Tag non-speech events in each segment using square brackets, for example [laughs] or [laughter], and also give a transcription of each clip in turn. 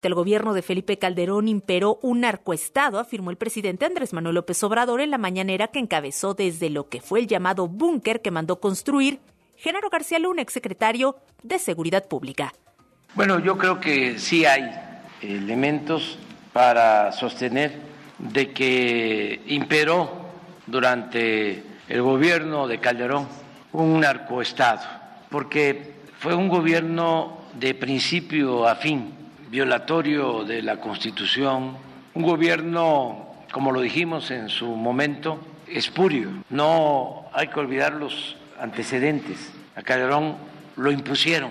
El gobierno de Felipe Calderón imperó un narcoestado, afirmó el presidente Andrés Manuel López Obrador en la mañanera que encabezó desde lo que fue el llamado búnker que mandó construir Genaro García Luna, exsecretario de Seguridad Pública. Bueno, yo creo que sí hay elementos para sostener de que imperó durante el gobierno de Calderón un narcoestado, porque fue un gobierno de principio a fin violatorio de la Constitución, un gobierno, como lo dijimos en su momento, espurio. No hay que olvidar los antecedentes. A Calderón lo impusieron.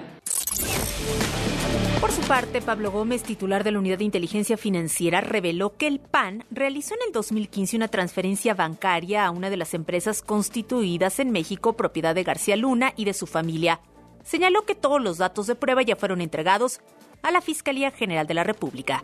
Por su parte, Pablo Gómez, titular de la Unidad de Inteligencia Financiera, reveló que el PAN realizó en el 2015 una transferencia bancaria a una de las empresas constituidas en México, propiedad de García Luna y de su familia. Señaló que todos los datos de prueba ya fueron entregados a la Fiscalía General de la República.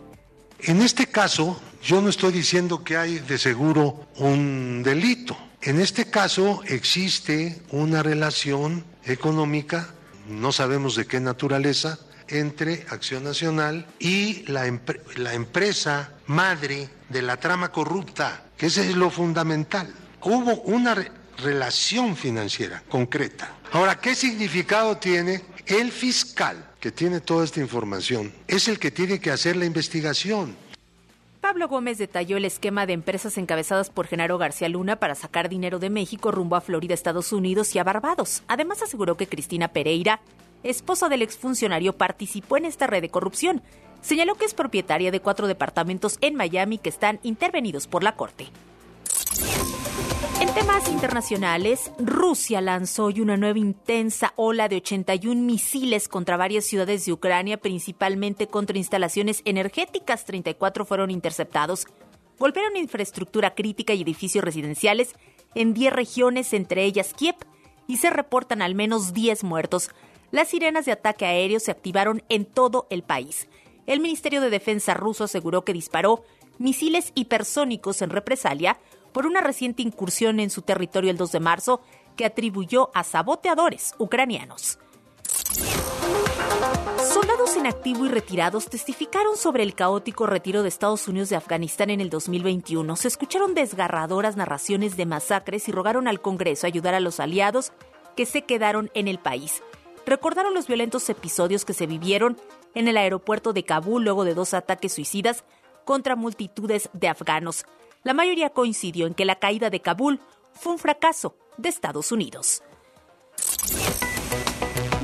En este caso, yo no estoy diciendo que hay de seguro un delito. En este caso existe una relación económica, no sabemos de qué naturaleza, entre Acción Nacional y la, empresa madre de la trama corrupta, que ese es lo fundamental. Hubo una relación financiera concreta. Ahora, ¿qué significado tiene el fiscal que tiene toda esta información? Es el que tiene que hacer la investigación. Pablo Gómez detalló el esquema de empresas encabezadas por Genaro García Luna para sacar dinero de México rumbo a Florida, Estados Unidos y a Barbados. Además aseguró que Cristina Pereira, esposa del exfuncionario, participó en esta red de corrupción. Señaló que es propietaria de cuatro departamentos en Miami que están intervenidos por la Corte. En temas internacionales, Rusia lanzó hoy una nueva intensa ola de 81 misiles contra varias ciudades de Ucrania, principalmente contra instalaciones energéticas. 34 fueron interceptados. Golpearon infraestructura crítica y edificios residenciales en 10 regiones, entre ellas Kiev, y se reportan al menos 10 muertos. Las sirenas de ataque aéreo se activaron en todo el país. El Ministerio de Defensa ruso aseguró que disparó misiles hipersónicos en represalia por una reciente incursión en su territorio el 2 de marzo que atribuyó a saboteadores ucranianos. Soldados en activo y retirados testificaron sobre el caótico retiro de Estados Unidos de Afganistán en el 2021. Se escucharon desgarradoras narraciones de masacres y rogaron al Congreso ayudar a los aliados que se quedaron en el país. Recordaron los violentos episodios que se vivieron en el aeropuerto de Kabul luego de dos ataques suicidas contra multitudes de afganos. La mayoría coincidió en que la caída de Kabul fue un fracaso de Estados Unidos.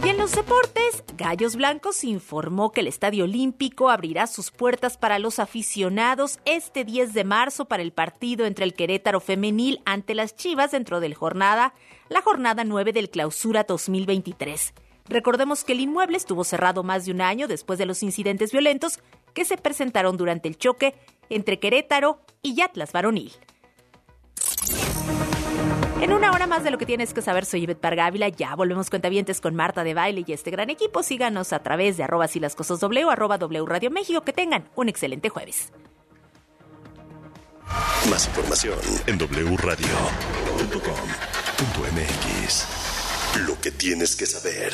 Y en los deportes, Gallos Blancos informó que el Estadio Olímpico abrirá sus puertas para los aficionados este 10 de marzo para el partido entre el Querétaro femenil ante las Chivas dentro del jornada, la jornada 9 del Clausura 2023. Recordemos que el inmueble estuvo cerrado más de un año después de los incidentes violentos que se presentaron durante el choque entre Querétaro y Atlas Varonil. En una hora más de lo que tienes que saber, soy Ivette Pargávila. Ya volvemos cuentavientes con Marta de Baile y este gran equipo. Síganos a través de arroba si las cosas w, arroba w Radio México. Que tengan un excelente jueves. Más información en wradio.com.mx. Lo que tienes que saber.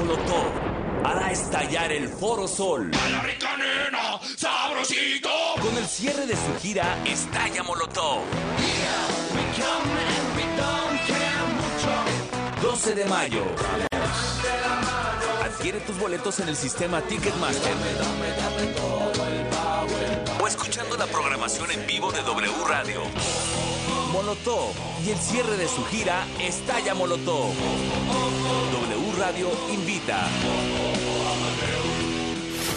Molotov hará estallar el Foro Sol. A la rica nena, sabrosito. Con el cierre de su gira Estalla Molotov. 12 de mayo. Adquiere tus boletos en el sistema Ticketmaster. O escuchando la programación en vivo de W Radio. Molotov y el cierre de su gira Estalla Molotov. W Radio invita.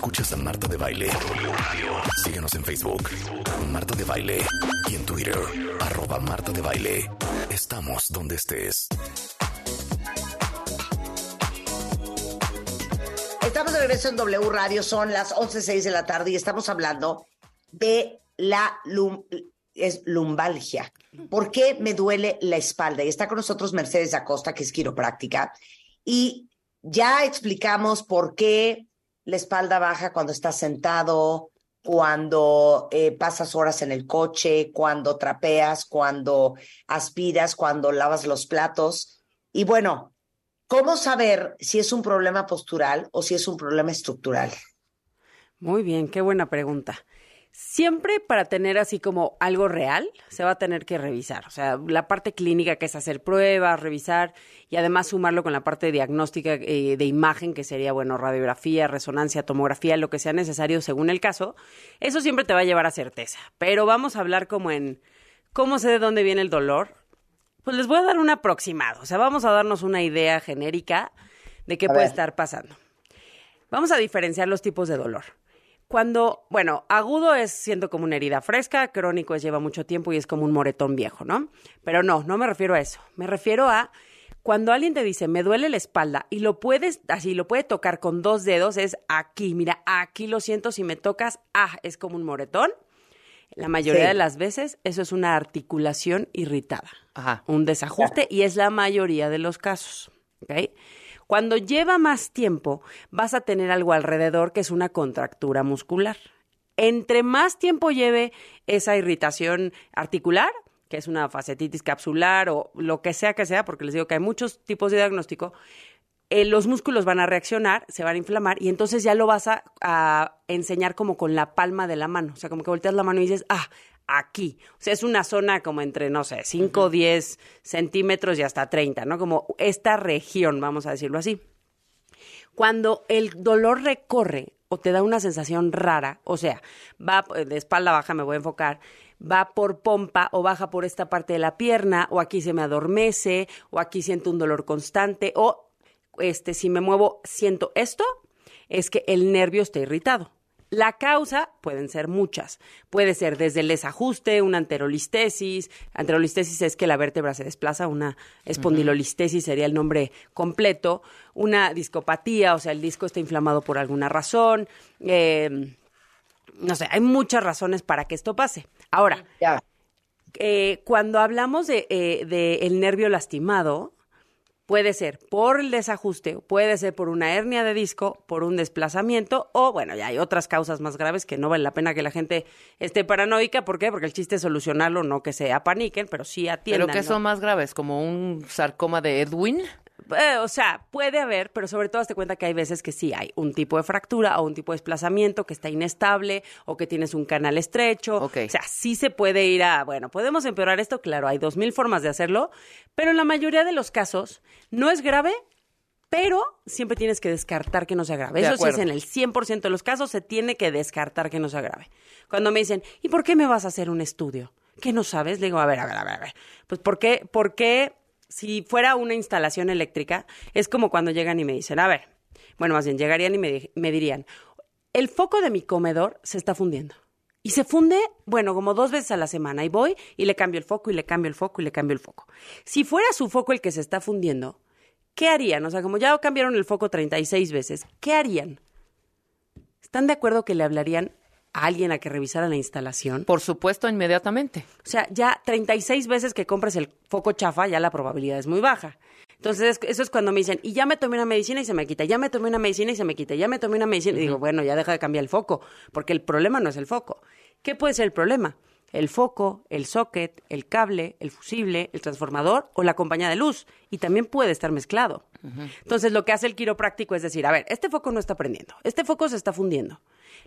Escuchas a Marta de Baile. Síguenos en Facebook, Marta de Baile. Y en Twitter, arroba Marta de Baile. Estamos donde estés. Estamos de regreso en W Radio, son las 11.06 de la tarde y estamos hablando de la es lumbalgia. ¿Por qué me duele la espalda? Y está con nosotros Mercedes Acosta, que es quiropráctica, y ya explicamos por qué la espalda baja cuando estás sentado, cuando eh, pasas horas en el coche, cuando trapeas, cuando aspiras, cuando lavas los platos. Y bueno, ¿cómo saber si es un problema postural o si es un problema estructural? Muy bien, qué buena pregunta. Siempre para tener así como algo real, se va a tener que revisar. O sea, la parte clínica que es hacer pruebas, revisar y además sumarlo con la parte diagnóstica eh, de imagen, que sería, bueno, radiografía, resonancia, tomografía, lo que sea necesario según el caso. Eso siempre te va a llevar a certeza. Pero vamos a hablar como en cómo sé de dónde viene el dolor. Pues les voy a dar un aproximado. O sea, vamos a darnos una idea genérica de qué A puede ver. estar pasando. Vamos a diferenciar los tipos de dolor. Cuando, bueno, agudo es siendo como una herida fresca, crónico es lleva mucho tiempo y es como un moretón viejo, ¿no? Pero no, no me refiero a eso. Me refiero a cuando alguien te dice, me duele la espalda y lo puedes, así, lo puede tocar con dos dedos, es aquí, mira, aquí lo siento, si me tocas, ah, es como un moretón. La mayoría Sí. de las veces eso es una articulación irritada, Ajá. un desajuste y es la mayoría de los casos. ¿ok? Cuando lleva más tiempo, vas a tener algo alrededor que es una contractura muscular. Entre más tiempo lleve esa irritación articular, que es una facetitis capsular o lo que sea que sea, porque les digo que hay muchos tipos de diagnóstico, eh, los músculos van a reaccionar, se van a inflamar y entonces ya lo vas a, a enseñar como con la palma de la mano. O sea, como que volteas la mano y dices, ah, aquí. O sea, es una zona como entre, no sé, 5 o 10 centímetros y hasta 30, ¿no? Como esta región, vamos a decirlo así. Cuando el dolor recorre o te da una sensación rara, o sea, va eh, de espalda baja, me voy a enfocar, va por pompa o baja por esta parte de la pierna, o aquí se me adormece, o aquí siento un dolor constante, o este, si me muevo, siento esto, es que el nervio está irritado. La causa pueden ser muchas. Puede ser desde el desajuste, una anterolistesis. Anterolistesis es que la vértebra se desplaza, una espondilolistesis sería el nombre completo. Una discopatía, o sea, el disco está inflamado por alguna razón. Eh, no sé, hay muchas razones para que esto pase. Ahora, eh, cuando hablamos de, eh, de el nervio lastimado, puede ser por el desajuste, puede ser por una hernia de disco, por un desplazamiento, o bueno, ya hay otras causas más graves que no vale la pena que la gente esté paranoica. ¿Por qué? Porque el chiste es solucionarlo, no que se apaniquen, pero sí atiendan. ¿Pero qué ¿no? son más graves? ¿Como un sarcoma de Edwin? Eh, o sea, puede haber, pero sobre todo hazte cuenta que hay veces que sí hay un tipo de fractura o un tipo de desplazamiento que está inestable o que tienes un canal estrecho. O sea, sí se puede ir a, bueno, podemos empeorar esto, claro, hay dos mil formas de hacerlo, pero en la mayoría de los casos no es grave, pero siempre tienes que descartar que no sea grave. De Eso sí es en el 100% de los casos, se tiene que descartar que no sea grave. Cuando me dicen, ¿y por qué me vas a hacer un estudio? ¿Qué no sabes? Le digo, a ver, a ver, a ver, a ver. Pues, ¿por qué? ¿Por qué si fuera una instalación eléctrica, es como cuando llegan y me dicen, a ver, bueno, más bien llegarían y me, di- me dirían, el foco de mi comedor se está fundiendo. Y se funde, bueno, como dos veces a la semana. Y voy y le cambio el foco y le cambio el foco y le cambio el foco. Si fuera su foco el que se está fundiendo, ¿qué harían? O sea, como ya cambiaron el foco 36 veces, ¿qué harían? ¿Están de acuerdo que le hablarían a alguien a que revisara la instalación. Por supuesto, inmediatamente. O sea, ya 36 veces que compres el foco chafa, ya la probabilidad es muy baja. Entonces, es- eso es cuando me dicen, y ya me tomé una medicina y se me quita, ya me tomé una medicina y se me quita, ya me tomé una medicina. Y digo, bueno, ya deja de cambiar el foco, porque el problema no es el foco. ¿Qué puede ser el problema? El foco, el socket, el cable, el fusible, el transformador o la compañía de luz. Y también puede estar mezclado. Entonces, lo que hace el quiropráctico es decir, a ver, este foco no está prendiendo, este foco se está fundiendo.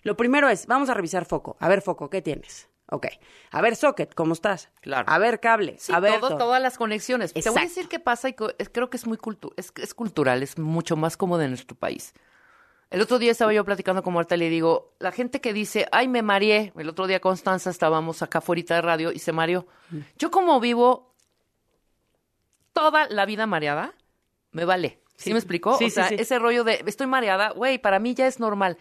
Lo primero es, vamos a revisar foco. A ver, foco, ¿qué tienes? Ok. A ver, socket, ¿cómo estás? Claro. A ver, cable. Sí, a ver, todo- todo. todas las conexiones. Te voy a decir qué pasa y creo que es muy cultu es, es cultural, es mucho más cómodo en nuestro país. El otro día estaba yo platicando con Marta y le digo, la gente que dice, ay, me mareé. El otro día Constanza estábamos acá fuera de radio y se mareó. Mm. Yo como vivo toda la vida mareada, me vale. ¿Sí, Sí. me explicó? Sí, o sea, sí. ese rollo de estoy mareada, güey, para mí ya es normal.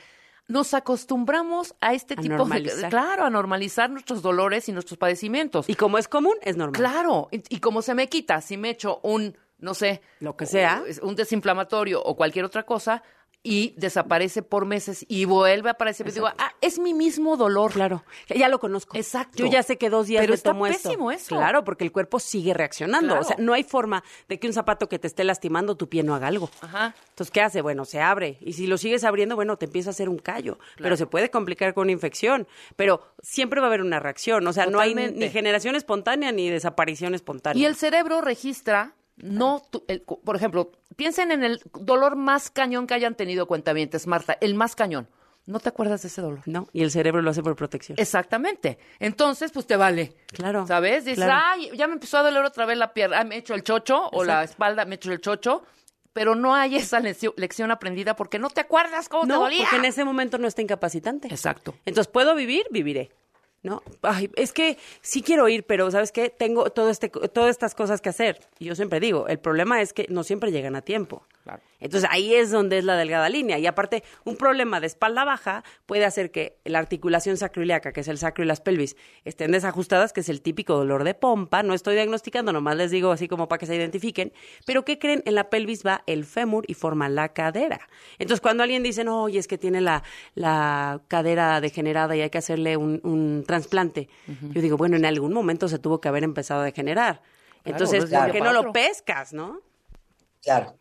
Nos acostumbramos a este A tipo de... normalizar. Claro, a normalizar nuestros dolores y nuestros padecimientos. Y como es común, es normal. Claro, y, y como se me quita, si me echo un, no sé, Lo que sea. un desinflamatorio o cualquier otra cosa y desaparece por meses y vuelve a aparecer, y digo, ah, es mi mismo dolor. Claro, ya lo conozco. Exacto. Yo ya sé que dos días Pero me está tomo esto. pésimo eso. Claro, porque el cuerpo sigue reaccionando. Claro. O sea, no hay forma de que un zapato que te esté lastimando tu pie no haga algo. Ajá. Entonces, ¿qué hace? Bueno, se abre. Y si lo sigues abriendo, bueno, te empieza a hacer un callo. Pero se puede complicar con una infección. Pero siempre va a haber una reacción. O sea, no hay ni generación espontánea ni desaparición espontánea. Y el cerebro registra, no, tu- el- por ejemplo, piensen en el dolor más cañón que hayan tenido cuentavientes, Marta, el más cañón. ¿No te acuerdas de ese dolor? No, y el cerebro lo hace por protección. Exactamente. Entonces, pues te vale. Claro. ¿Sabes? Dices, claro. ay, ya me empezó a doler otra vez la pierna, ah, me he hecho el chocho, o la espalda, me he hecho el chocho, pero no hay esa lección, aprendida porque no te acuerdas cómo te No, dolía. porque en ese momento no está incapacitante. Exacto. Entonces, ¿puedo vivir? Viviré. ¿No? Ay, es que sí quiero ir, pero ¿sabes qué? Tengo todo este, todas estas cosas que hacer. Y yo siempre digo, el problema es que no siempre llegan a tiempo. Claro. Entonces, ahí es donde es la delgada línea. Y aparte, un problema de espalda baja puede hacer que la articulación sacroiliaca, que es el sacro y las pelvis, estén desajustadas, que es el típico dolor de pompa. No estoy diagnosticando, nomás les digo así como para que se identifiquen. Pero ¿qué creen? En la pelvis va el fémur y forma la cadera. Entonces, cuando alguien dice, no, oye, es que tiene la, la cadera degenerada y hay que hacerle un, un trasplante, yo digo, bueno, en algún momento se tuvo que haber empezado a degenerar. Entonces, ¿por qué no lo pescas, no? Claro.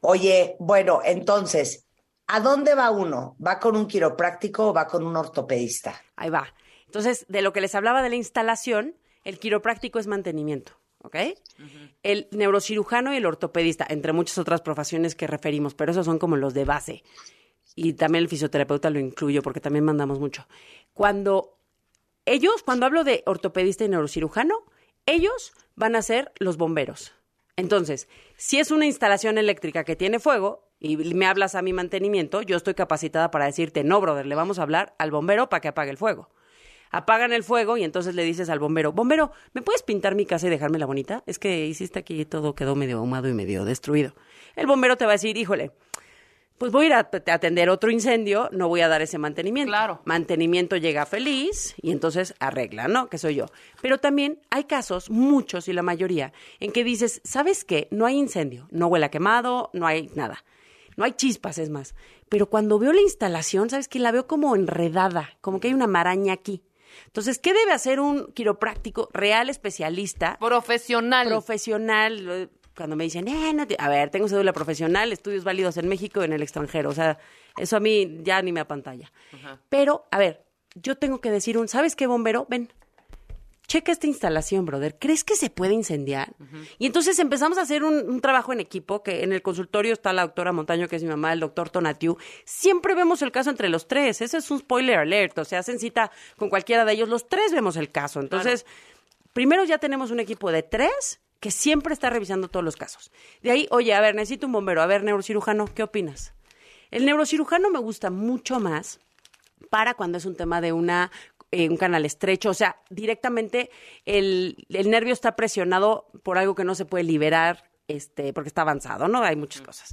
Oye, bueno, entonces, ¿a dónde va uno? ¿Va con un quiropráctico o va con un ortopedista? Ahí va. Entonces, de lo que les hablaba de la instalación, el quiropráctico es mantenimiento, ¿ok? El neurocirujano y el ortopedista, entre muchas otras profesiones que referimos, pero esos son como los de base. Y también el fisioterapeuta lo incluyo porque también mandamos mucho. Cuando ellos, cuando hablo de ortopedista y neurocirujano, ellos van a ser los bomberos. Entonces, si es una instalación eléctrica que tiene fuego y me hablas a mi mantenimiento, yo estoy capacitada para decirte, no, brother, le vamos a hablar al bombero para que apague el fuego. Apagan el fuego y entonces le dices al bombero, bombero, ¿me puedes pintar mi casa y dejármela bonita? Es que hiciste aquí y todo quedó medio ahumado y medio destruido. El bombero te va a decir, híjole, pues voy a ir a atender otro incendio, no voy a dar ese mantenimiento. Claro. Mantenimiento llega feliz y entonces arregla, ¿no? Que soy yo. Pero también hay casos, muchos y la mayoría, en que dices, ¿sabes qué? No hay incendio, no huele a quemado, no hay nada. No hay chispas, es más. Pero cuando veo la instalación, ¿sabes qué? La veo como enredada, como que hay una maraña aquí. Entonces, ¿qué debe hacer un quiropráctico real especialista? Profesional. profesional, eh, cuando me dicen, eh, no te- a ver, tengo cédula profesional, estudios válidos en México y en el extranjero, o sea, eso a mí ya ni me apantalla. Pero, a ver, yo tengo que decir un, ¿sabes qué, bombero? Ven, checa esta instalación, brother, ¿crees que se puede incendiar? Y entonces empezamos a hacer un, un trabajo en equipo, que en el consultorio está la doctora Montaño, que es mi mamá, el doctor Tonatiu. Siempre vemos el caso entre los tres, ese es un spoiler alert, o sea, hacen cita con cualquiera de ellos, los tres vemos el caso. Entonces, primero ya tenemos un equipo de tres que siempre está revisando todos los casos. De ahí, oye, a ver, necesito un bombero, a ver, neurocirujano, ¿qué opinas? El neurocirujano me gusta mucho más para cuando es un tema de una eh, un canal estrecho, o sea, directamente el, el nervio está presionado por algo que no se puede liberar, este, porque está avanzado, ¿no? Hay muchas cosas.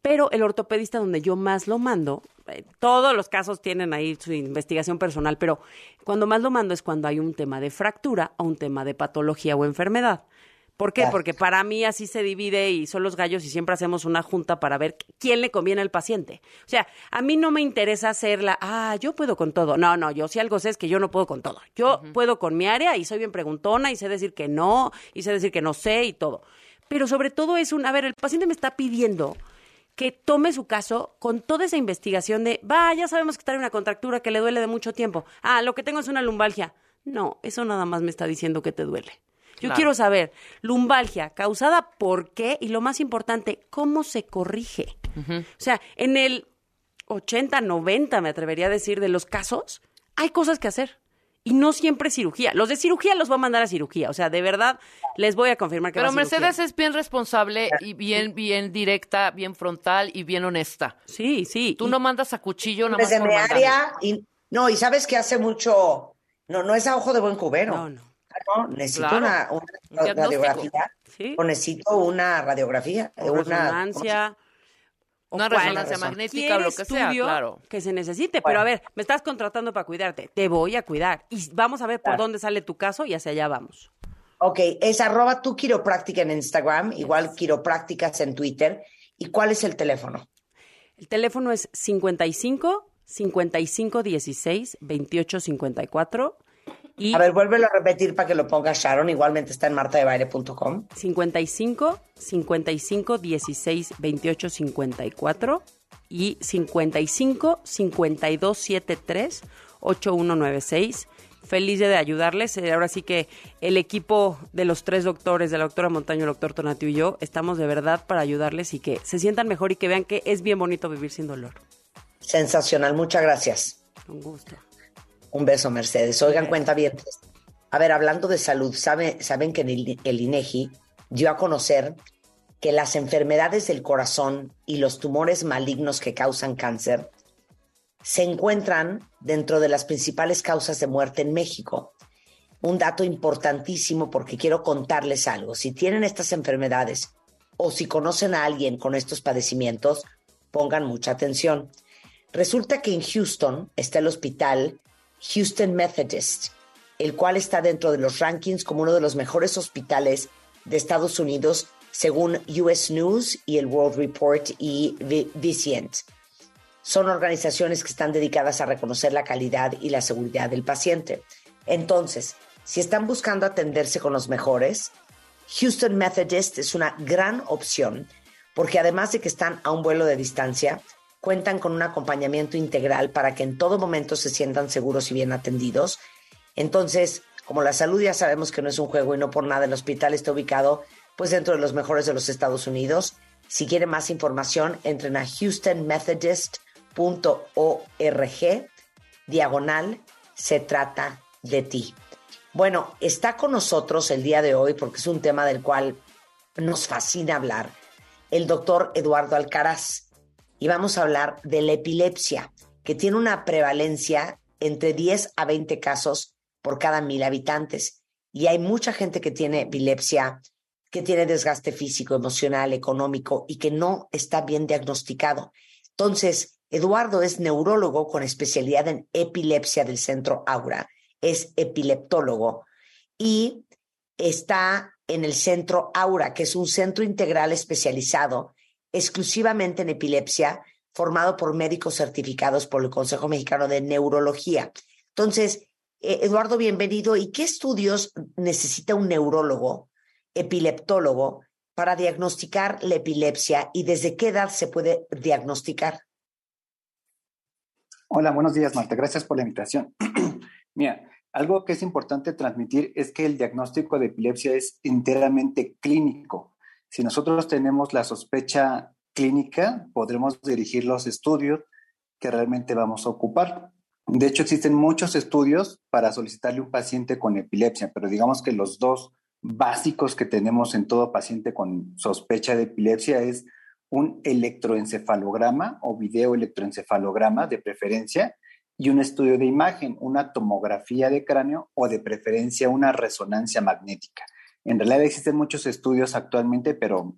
Pero el ortopedista donde yo más lo mando, eh, todos los casos tienen ahí su investigación personal, pero cuando más lo mando es cuando hay un tema de fractura o un tema de patología o enfermedad. ¿Por qué? Porque para mí así se divide y son los gallos y siempre hacemos una junta para ver quién le conviene al paciente. O sea, a mí no me interesa hacer la, ah, yo puedo con todo. No, no, yo si algo sé es que yo no puedo con todo. Yo puedo con mi área y soy bien preguntona y sé decir que no y sé decir que no sé y todo. Pero sobre todo es un, a ver, el paciente me está pidiendo que tome su caso con toda esa investigación de, va, ya sabemos que está en una contractura que le duele de mucho tiempo. Ah, lo que tengo es una lumbalgia. No, eso nada más me está diciendo que te duele. Yo quiero saber, lumbalgia, causada por qué y lo más importante, cómo se corrige. O sea, en el 80, 90, me atrevería a decir, de los casos, hay cosas que hacer. Y no siempre cirugía. Los de cirugía los voy a mandar a cirugía. O sea, de verdad, les voy a confirmar que Pero va a cirugía. Mercedes es bien responsable y bien, bien directa, bien frontal y bien honesta. Sí, sí. Tú no mandas a cuchillo nada más Desde mi área, y, no, y sabes que hace mucho, no, no es a ojo de buen cubero. No, no. Necesito Claro. una, una Un diagnóstico. radiografía. Sí. O necesito una radiografía. o una, resonancia. o Una resonancia magnética o lo que sea, claro. Que se necesite. Bueno. Pero a ver, me estás contratando para cuidarte. Te voy a cuidar. Y vamos a ver por dónde sale tu caso y hacia allá vamos. Ok, es arroba tu quiropráctica en Instagram, igual quiroprácticas en Twitter. ¿Y cuál es el teléfono? El teléfono es 55 55 16 28 54 y A ver, vuélvelo a repetir para que lo ponga Sharon. Igualmente está en martadebaile.com. 55 55 16 28 54 y 55 52 73 8196. Feliz de ayudarles. Eh, Ahora sí que el equipo de los tres doctores, de la doctora Montaño, el doctor Tonatiu y yo, estamos de verdad para ayudarles y que se sientan mejor y que vean que es bien bonito vivir sin dolor. Sensacional, muchas gracias. Con gusto. Un beso, Mercedes. Oigan, cuenta bien. A ver, hablando de salud, ¿sabe- saben que el, el INEGI dio a conocer que las enfermedades del corazón y los tumores malignos que causan cáncer se encuentran dentro de las principales causas de muerte en México. Un dato importantísimo porque quiero contarles algo. Si tienen estas enfermedades o si conocen a alguien con estos padecimientos, pongan mucha atención. Resulta que en Houston está el hospital Houston Methodist, el cual está dentro de los rankings como uno de los mejores hospitales de Estados Unidos según US News y el World Report y Vi- Vizient. Son organizaciones que están dedicadas a reconocer la calidad y la seguridad del paciente. Entonces, si están buscando atenderse con los mejores, Houston Methodist es una gran opción porque además de que están a un vuelo de distancia, cuentan con un acompañamiento integral para que en todo momento se sientan seguros y bien atendidos. Entonces, como la salud ya sabemos que no es un juego y no por nada el hospital está ubicado pues dentro de los mejores de los Estados Unidos. Si quieren más información, entren a houstonmethodist.org diagonal se trata de ti. Bueno, está con nosotros el día de hoy porque es un tema del cual nos fascina hablar, el doctor Eduardo Alcaraz. Y vamos a hablar de la epilepsia, que tiene una prevalencia entre 10 a 20 casos por cada mil habitantes. Y hay mucha gente que tiene epilepsia, que tiene desgaste físico, emocional, económico y que no está bien diagnosticado. Entonces, Eduardo es neurólogo con especialidad en epilepsia del centro Aura, es epileptólogo y está en el centro Aura, que es un centro integral especializado exclusivamente en epilepsia, formado por médicos certificados por el Consejo Mexicano de Neurología. Entonces, eh, Eduardo, bienvenido. ¿Y qué estudios necesita un neurólogo, epileptólogo, para diagnosticar la epilepsia y desde qué edad se puede diagnosticar? Hola, buenos días, Marta. Gracias por la invitación. [clears throat] Mira, algo que es importante transmitir es que el diagnóstico de epilepsia es enteramente clínico. Si nosotros tenemos la sospecha clínica, podremos dirigir los estudios que realmente vamos a ocupar. De hecho, existen muchos estudios para solicitarle un paciente con epilepsia, pero digamos que los dos básicos que tenemos en todo paciente con sospecha de epilepsia es un electroencefalograma o video electroencefalograma de preferencia y un estudio de imagen, una tomografía de cráneo o de preferencia una resonancia magnética. En realidad existen muchos estudios actualmente, pero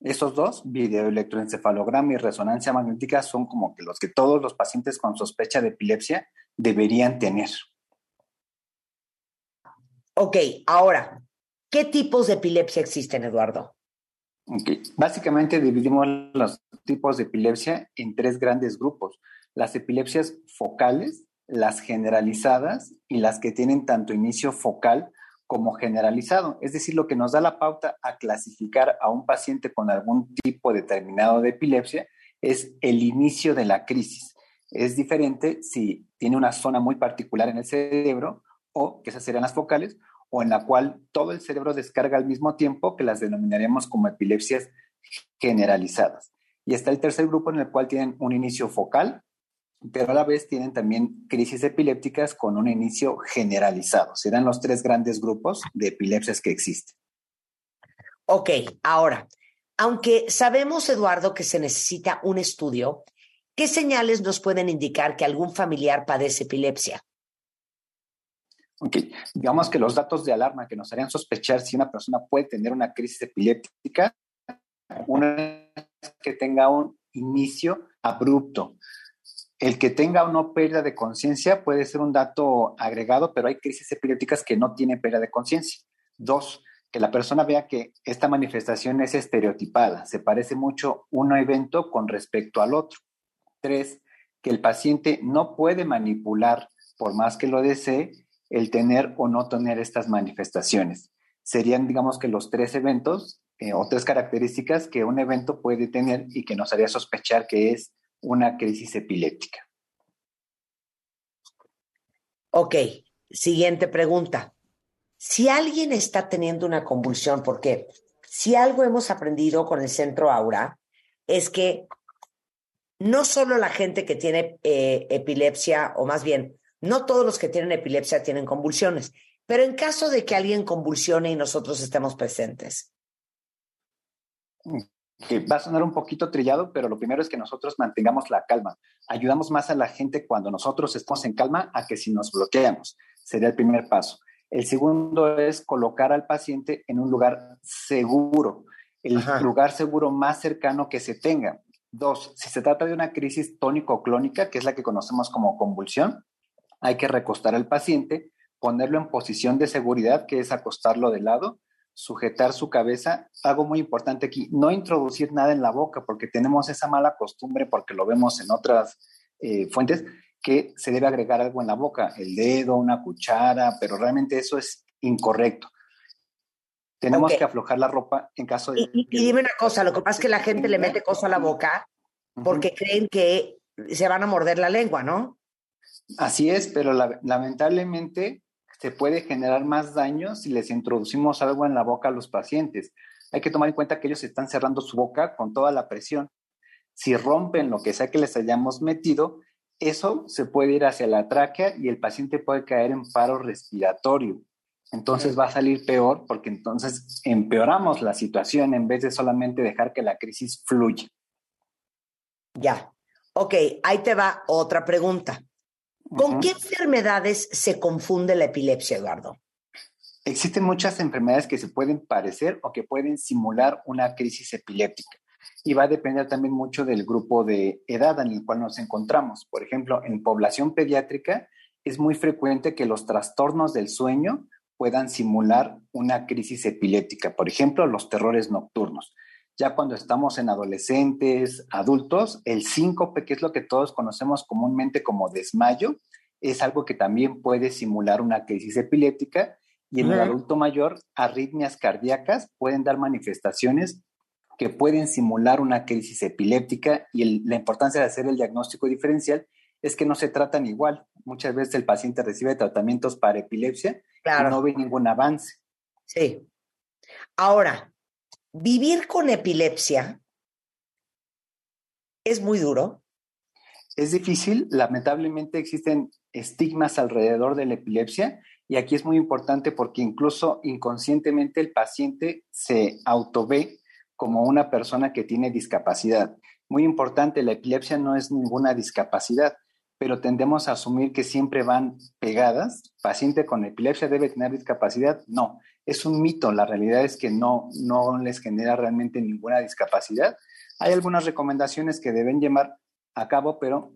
esos dos, video electroencefalograma y resonancia magnética, son como que los que todos los pacientes con sospecha de epilepsia deberían tener. Ok, ahora, ¿Qué tipos de epilepsia existen, Eduardo? Básicamente dividimos los tipos de epilepsia en tres grandes grupos. Las epilepsias focales, las generalizadas y las que tienen tanto inicio focal como generalizado. Es decir, lo que nos da la pauta a clasificar a un paciente con algún tipo determinado de epilepsia es el inicio de la crisis. Es diferente si tiene una zona muy particular en el cerebro o que esas serían las focales o en la cual todo el cerebro descarga al mismo tiempo, que las denominaríamos como epilepsias generalizadas. Y está el tercer grupo en el cual tienen un inicio focal, pero a la vez tienen también crisis epilépticas con un inicio generalizado. Serán los tres grandes grupos de epilepsias que existen. Ok, ahora, aunque sabemos, Eduardo, que se necesita un estudio, ¿qué señales nos pueden indicar que algún familiar padece epilepsia? Ok, digamos que los datos de alarma que nos harían sospechar si una persona puede tener una crisis epiléptica, una que tenga un inicio abrupto. El que tenga o no pérdida de conciencia puede ser un dato agregado, pero hay crisis epilépticas que no tienen pérdida de conciencia. Dos, que la persona vea que esta manifestación es estereotipada, se parece mucho un evento con respecto al otro. Tres, que el paciente no puede manipular, por más que lo desee, el tener o no tener estas manifestaciones. Serían, digamos que los tres eventos eh, o tres características que un evento puede tener y que nos haría sospechar que es una crisis epiléptica. Ok, siguiente pregunta. Si alguien está teniendo una convulsión, porque si algo hemos aprendido con el centro Aura, es que no solo la gente que tiene eh, epilepsia, o más bien, no todos los que tienen epilepsia tienen convulsiones, pero en caso de que alguien convulsione y nosotros estemos presentes. Va a sonar un poquito trillado, pero lo primero es que nosotros mantengamos la calma. Ayudamos más a la gente cuando nosotros estamos en calma a que si nos bloqueamos. Sería el primer paso. El segundo es colocar al paciente en un lugar seguro, el lugar seguro más cercano que se tenga. Dos, si se trata de una crisis tónico-clónica, que es la que conocemos como convulsión, hay que recostar al paciente, ponerlo en posición de seguridad, que es acostarlo de lado, sujetar su cabeza. Algo muy importante aquí, no introducir nada en la boca, porque tenemos esa mala costumbre, porque lo vemos en otras eh, fuentes, que se debe agregar algo en la boca, el dedo, una cuchara, pero realmente eso es incorrecto. Tenemos que aflojar la ropa en caso de... Y, dime una cosa, lo que pasa es que la gente le mete cosa a la boca porque creen que se van a morder la lengua, ¿no? Así es, pero lamentablemente se puede generar más daño si les introducimos algo en la boca a los pacientes. Hay que tomar en cuenta que ellos están cerrando su boca con toda la presión. Si rompen lo que sea que les hayamos metido, eso se puede ir hacia la tráquea y el paciente puede caer en paro respiratorio. Entonces va a salir peor porque entonces empeoramos la situación en vez de solamente dejar que la crisis fluya. Ya. Ok, ahí te va otra pregunta. ¿Con qué enfermedades se confunde la epilepsia, Eduardo? Existen muchas enfermedades que se pueden parecer o que pueden simular una crisis epiléptica. Y va a depender también mucho del grupo de edad en el cual nos encontramos. Por ejemplo, en población pediátrica es muy frecuente que los trastornos del sueño puedan simular una crisis epiléptica. Por ejemplo, los terrores nocturnos. Ya cuando estamos en adolescentes, adultos, el síncope, que es lo que todos conocemos comúnmente como desmayo, es algo que también puede simular una crisis epiléptica. Y en el adulto mayor, arritmias cardíacas pueden dar manifestaciones que pueden simular una crisis epiléptica y la importancia de hacer el diagnóstico diferencial es que no se tratan igual. Muchas veces el paciente recibe tratamientos para epilepsia y no ve ningún avance. Sí. Ahora, vivir con epilepsia es muy duro. Es difícil, lamentablemente existen estigmas alrededor de la epilepsia y aquí es muy importante porque incluso inconscientemente el paciente se autové como una persona que tiene discapacidad. Muy importante, la epilepsia no es ninguna discapacidad, pero tendemos a asumir que siempre van pegadas. Paciente con epilepsia debe tener discapacidad. No, es un mito. La realidad es que no, no les genera realmente ninguna discapacidad. Hay algunas recomendaciones que deben llevar a cabo, pero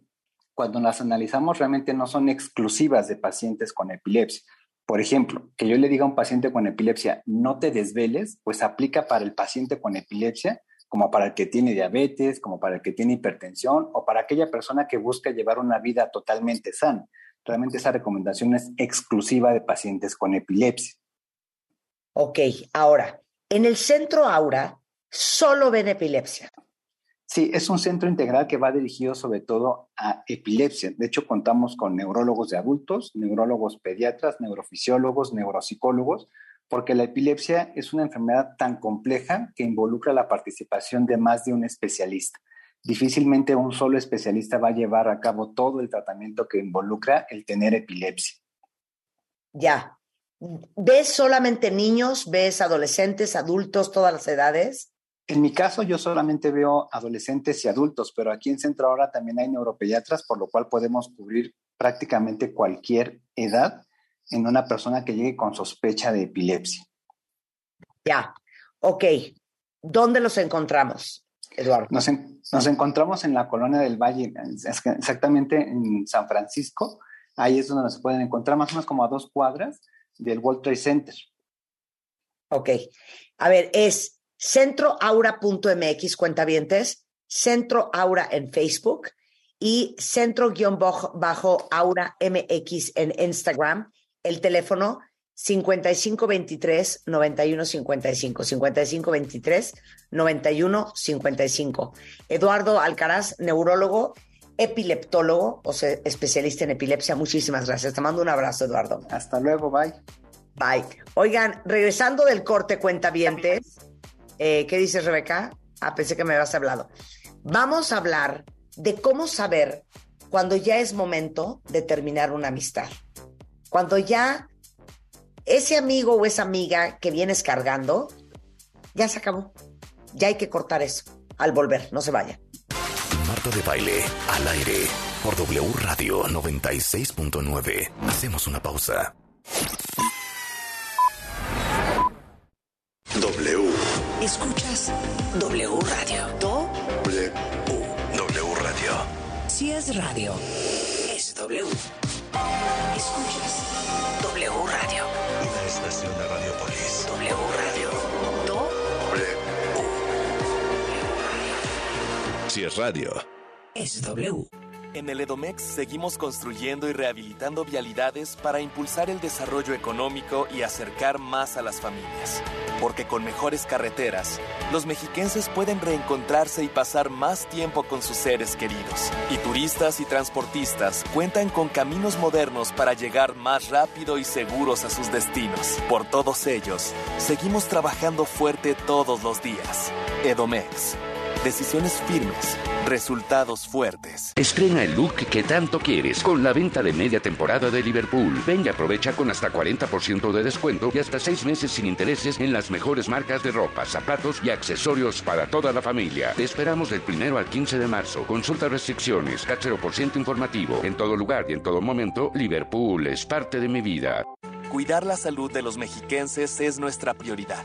cuando las analizamos realmente no son exclusivas de pacientes con epilepsia. Por ejemplo, que yo le diga a un paciente con epilepsia, no te desveles, pues aplica para el paciente con epilepsia como para el que tiene diabetes, como para el que tiene hipertensión o para aquella persona que busca llevar una vida totalmente sana. Realmente esa recomendación es exclusiva de pacientes con epilepsia. Ok, ahora, en el centro Aura solo ven epilepsia. Sí, es un centro integral que va dirigido sobre todo a epilepsia. De hecho, contamos con neurólogos de adultos, neurólogos pediatras, neurofisiólogos, neuropsicólogos, porque la epilepsia es una enfermedad tan compleja que involucra la participación de más de un especialista. Difícilmente un solo especialista va a llevar a cabo todo el tratamiento que involucra el tener epilepsia. Ya. ¿Ves solamente niños? ¿Ves adolescentes, adultos, todas las edades? En mi caso, yo solamente veo adolescentes y adultos, pero aquí en Centro Ahora también hay neuropediatras, por lo cual podemos cubrir prácticamente cualquier edad en una persona que llegue con sospecha de epilepsia. Ya, ok. ¿Dónde los encontramos, Eduardo? Nos, nos encontramos en la colonia del Valle, exactamente en San Francisco. Ahí es donde se pueden encontrar, más o menos como a dos cuadras del World Trade Center. Ok. A ver, es centroaura.mx, cuentavientes, Centro Aura en Facebook y centro-aura MX en Instagram el teléfono 5523 9155 5523 9155. Eduardo Alcaraz, neurólogo, epileptólogo, o sea, especialista en epilepsia. Muchísimas gracias. Te mando un abrazo, Eduardo. Hasta luego, bye. Bye. Oigan, regresando del corte cuenta eh, ¿qué dices, Rebeca? Ah, pensé que me habías hablado. Vamos a hablar de cómo saber cuando ya es momento de terminar una amistad. Cuando ya ese amigo o esa amiga que vienes cargando, ya se acabó. Ya hay que cortar eso. Al volver, no se vaya. Marta de baile, al aire, por W Radio 96.9. Hacemos una pausa. W. Escuchas W Radio. Do. W. W Radio. Si es radio, es W. Escuchas W Radio. Una estación de Radiopolis. W Radio. Do. W. Si es radio. Es W. En el Edomex seguimos construyendo y rehabilitando vialidades para impulsar el desarrollo económico y acercar más a las familias. Porque con mejores carreteras, los mexiquenses pueden reencontrarse y pasar más tiempo con sus seres queridos. Y turistas y transportistas cuentan con caminos modernos para llegar más rápido y seguros a sus destinos. Por todos ellos, seguimos trabajando fuerte todos los días. Edomex. Decisiones firmes, resultados fuertes. Estrena el look que tanto quieres con la venta de media temporada de Liverpool. Ven y aprovecha con hasta 40% de descuento y hasta 6 meses sin intereses en las mejores marcas de ropa, zapatos y accesorios para toda la familia. Te esperamos del primero al 15 de marzo. Consulta restricciones, por ciento informativo. En todo lugar y en todo momento, Liverpool es parte de mi vida. Cuidar la salud de los mexiquenses es nuestra prioridad.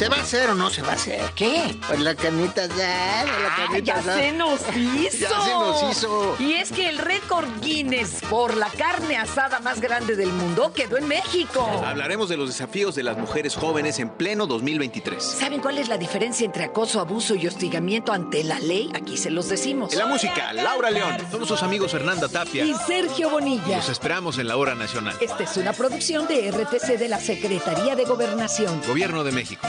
¿Se va a hacer o no se va a hacer? ¿Qué? Pues la canita ya, la canita ya se nos [laughs] hizo. Ya se nos hizo. Y es que el récord Guinness por la carne asada más grande del mundo quedó en México. Hablaremos de los desafíos de las mujeres jóvenes en pleno 2023. ¿Saben cuál es la diferencia entre acoso, abuso y hostigamiento ante la ley? Aquí se los decimos. En la música, Laura León. Somos sus amigos Fernanda Tapia. Y Sergio Bonilla. Los esperamos en la hora nacional. Esta es una producción de RTC de la Secretaría de Gobernación. Gobierno de México.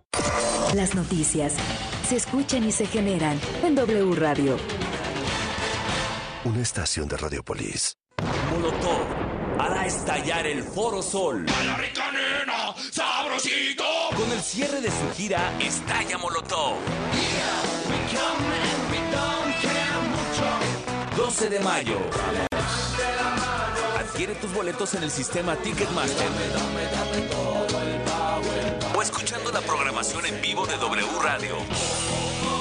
Las noticias se escuchan y se generan en W Radio. Una estación de Radiopolis. Molotov hará estallar el Foro Sol. la rica nena, sabrosito. Con el cierre de su gira Estalla Molotov. 12 de mayo. Adquiere tus boletos en el sistema Ticketmaster. O escuchando la programación en vivo de W Radio.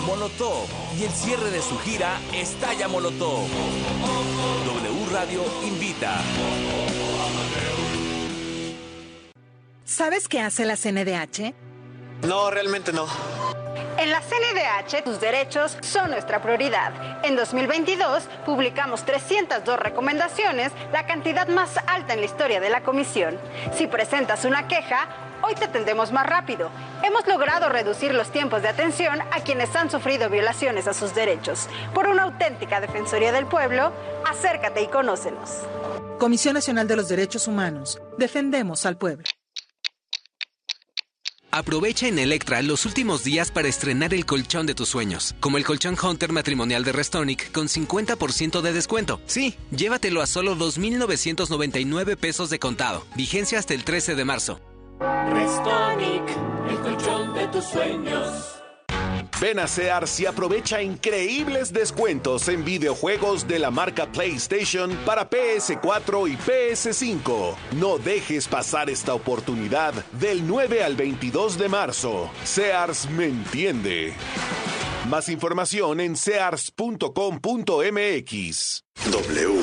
Molotov y el cierre de su gira Estalla Molotov. W Radio invita. ¿Sabes qué hace la CNDH? No, realmente no. En la CNDH, tus derechos son nuestra prioridad. En 2022 publicamos 302 recomendaciones, la cantidad más alta en la historia de la comisión. Si presentas una queja, hoy te atendemos más rápido. Hemos logrado reducir los tiempos de atención a quienes han sufrido violaciones a sus derechos. Por una auténtica Defensoría del Pueblo, acércate y conócenos. Comisión Nacional de los Derechos Humanos. Defendemos al pueblo. Aprovecha en Electra los últimos días para estrenar el colchón de tus sueños, como el colchón Hunter matrimonial de Restonic con 50% de descuento. Sí, llévatelo a solo 2.999 pesos de contado. Vigencia hasta el 13 de marzo. Restonic, el colchón de tus sueños. Ven a Sears y aprovecha increíbles descuentos en videojuegos de la marca PlayStation para PS4 y PS5. No dejes pasar esta oportunidad del 9 al 22 de marzo. Sears me entiende. Más información en sears.com.mx. W.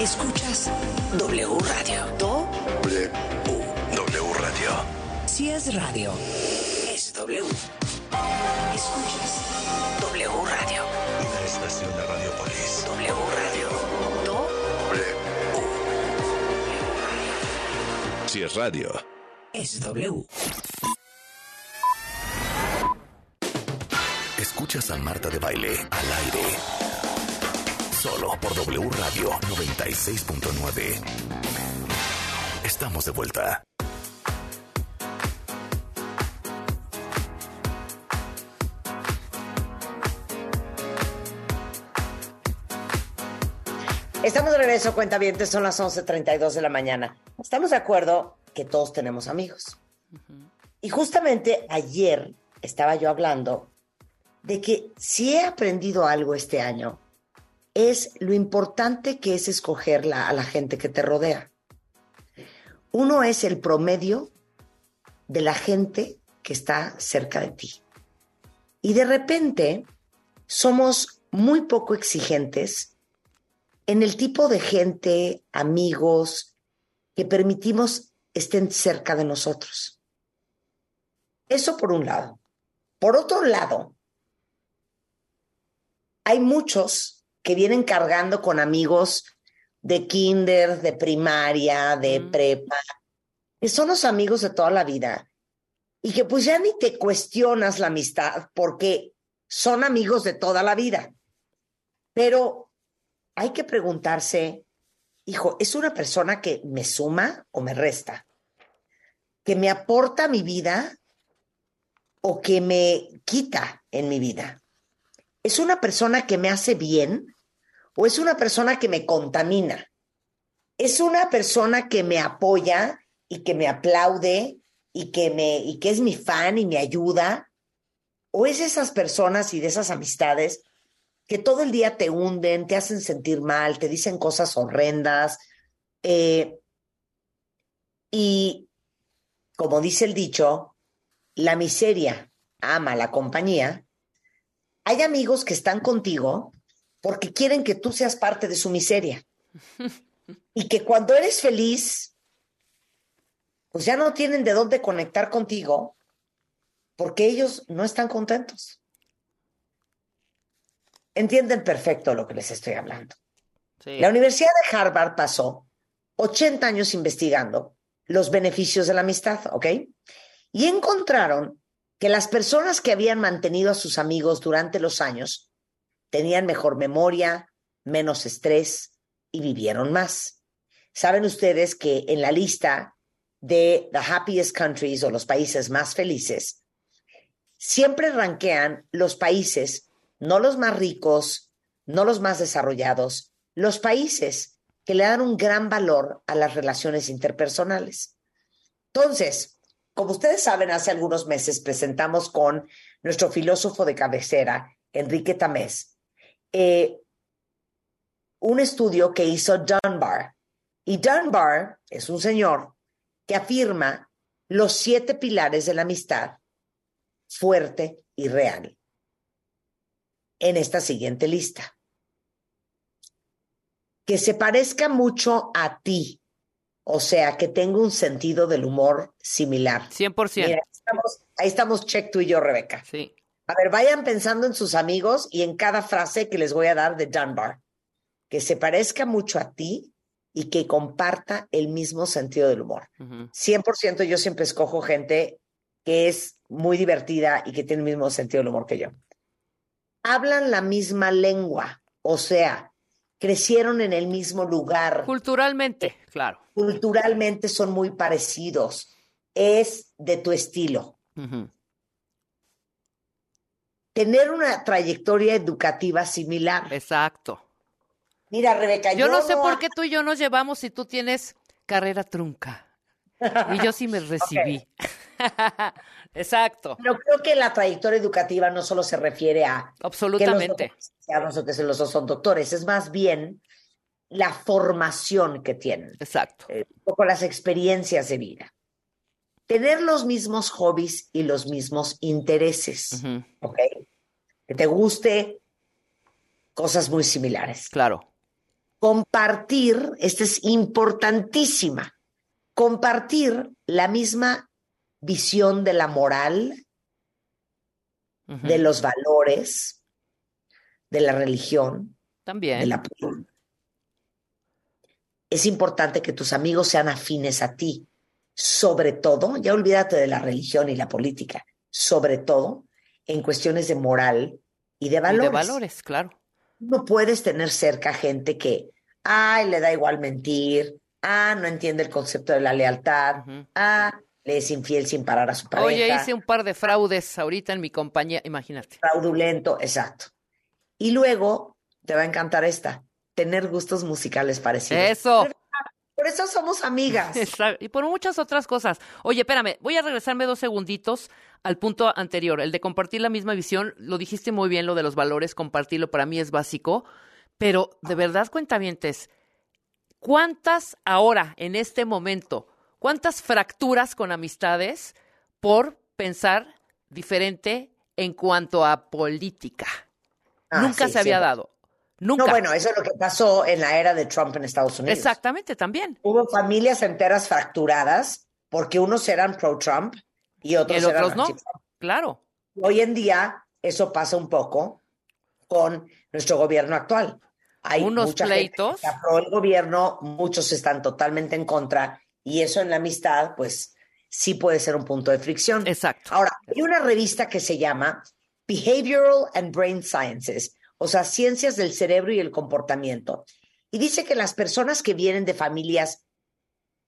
Escuchas W Radio. Do. Si es radio, es W. Escuchas W Radio. Una estación de Radiopolis. W Radio. Do, W. Si es radio. es W. Escuchas a Marta de Baile al aire. Solo por W Radio 96.9. Estamos de vuelta. Estamos de regreso, cuentavientes, son las 11.32 de la mañana. Estamos de acuerdo que todos tenemos amigos. Y justamente ayer estaba yo hablando de que si he aprendido algo este año, es lo importante que es escoger la- a la gente que te rodea. Uno es el promedio de la gente que está cerca de ti. Y de repente somos muy poco exigentes en el tipo de gente, amigos, que permitimos estén cerca de nosotros. Eso por un lado. Por otro lado, hay muchos que vienen cargando con amigos de kinder, de primaria, de prepa, que son los amigos de toda la vida y que pues ya ni te cuestionas la amistad porque son amigos de toda la vida. Pero hay que preguntarse, hijo, ¿es una persona que me suma o me resta? ¿Que me aporta mi vida o que me quita en mi vida? ¿Es una persona que me hace bien o es una persona que me contamina? ¿Es una persona que me apoya y que me aplaude y que, me, y que es mi fan y me ayuda? ¿O es esas personas y de esas amistades que todo el día te hunden, te hacen sentir mal, te dicen cosas horrendas? eh, y como dice el dicho, la miseria ama la compañía. Hay amigos que están contigo porque quieren que tú seas parte de su miseria. Y que cuando eres feliz, pues ya no tienen de dónde conectar contigo porque ellos no están contentos. Entienden perfecto lo que les estoy hablando. La Universidad de Harvard pasó 80 años investigando los beneficios de la amistad, ¿ok? Y encontraron que las personas que habían mantenido a sus amigos durante los años tenían mejor memoria, menos estrés y vivieron más. Saben ustedes que en la lista de the happiest countries o los países más felices, siempre ranquean los países, no los más ricos, no los más desarrollados, los países que le dan un gran valor a las relaciones interpersonales. Entonces, como ustedes saben, hace algunos meses presentamos con nuestro filósofo de cabecera, Enrique Tamés, eh, un estudio que hizo Dunbar. Y Dunbar es un señor que afirma los siete pilares de la amistad fuerte y real en esta siguiente lista. Que se parezca mucho a ti, o sea, que tenga un sentido del humor similar. 100%. Mira, ahí estamos, ahí estamos check tú y yo, Rebeca. Sí. A ver, vayan pensando en sus amigos y en cada frase que les voy a dar de Dunbar. Que se parezca mucho a ti y que comparta el mismo sentido del humor. 100% yo siempre escojo gente que es muy divertida y que tiene el mismo sentido del humor que yo. Hablan la misma lengua, o sea, crecieron en el mismo lugar. Culturalmente, claro. Culturalmente son muy parecidos. Es de tu estilo. Tener una trayectoria educativa similar. Exacto. Mira, Rebeca, yo, no sé por qué tú y yo nos llevamos si tú tienes carrera trunca. Y yo sí me recibí. [laughs] Exacto. Pero creo que la trayectoria educativa no solo se refiere a absolutamente que los que los dos son doctores, es más bien la formación que tienen. Exacto. Eh, un poco las experiencias de vida. Tener los mismos hobbies y los mismos intereses, ¿ok? Que te guste cosas muy similares. Claro. Compartir, esta es importantísima, compartir la misma visión de la moral, de los valores, de la religión, también. de la es importante que tus amigos sean afines a ti, sobre todo, ya olvídate de la religión y la política, sobre todo en cuestiones de moral y de valores. Y de valores, claro. No puedes tener cerca gente que, ay, le da igual mentir, ah, no entiende el concepto de la lealtad, ah, le es infiel sin parar a su pareja. Oye, hice un par de fraudes ahorita en mi compañía, imagínate. Fraudulento, exacto. Y luego, te va a encantar esta, tener gustos musicales parecidos. Eso. Por eso somos amigas. [laughs] Y por muchas otras cosas. Oye, espérame, voy a regresarme dos segunditos al punto anterior, el de compartir la misma visión. Lo dijiste muy bien, lo de los valores, compartirlo para mí es básico. Pero de verdad, cuentavientes, ¿cuántas ahora, en este momento, cuántas fracturas con amistades por pensar diferente en cuanto a política? Ah, Nunca sí, se había dado. Nunca. No, bueno, eso es lo que pasó en la era de Trump en Estados Unidos. Exactamente, también. Hubo familias enteras fracturadas porque unos eran pro-Trump y otros, Y otros eran no. anti-Trump. Claro. Hoy en día eso pasa un poco con nuestro gobierno actual. Hay Unos mucha pleitos. gente que aprobó el gobierno, muchos están totalmente en contra y eso en la amistad, pues sí puede ser un punto de fricción. Exacto. Ahora, hay una revista que se llama Behavioral and Brain Sciences, o sea, ciencias del cerebro y el comportamiento. Y dice que las personas que vienen de familias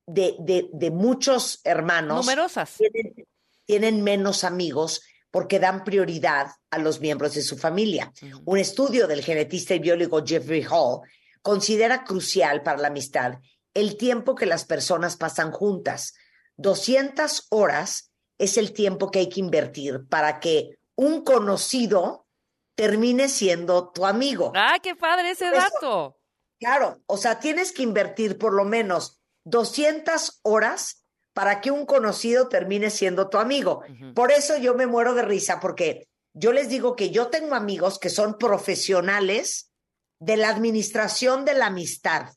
de, de, de muchos hermanos Numerosas. tienen, tienen menos amigos porque dan prioridad a los miembros de su familia. Un estudio del genetista y biólogo Jeffrey Hall considera crucial para la amistad el tiempo que las personas pasan juntas. 200 horas es el tiempo que hay que invertir para que un conocido termine siendo tu amigo. ¡Ah, qué padre ese Eso- dato! Claro, o sea, tienes que invertir por lo menos 200 horas para que un conocido termine siendo tu amigo. Por eso yo me muero de risa, porque yo les digo que yo tengo amigos que son profesionales de la administración de la amistad.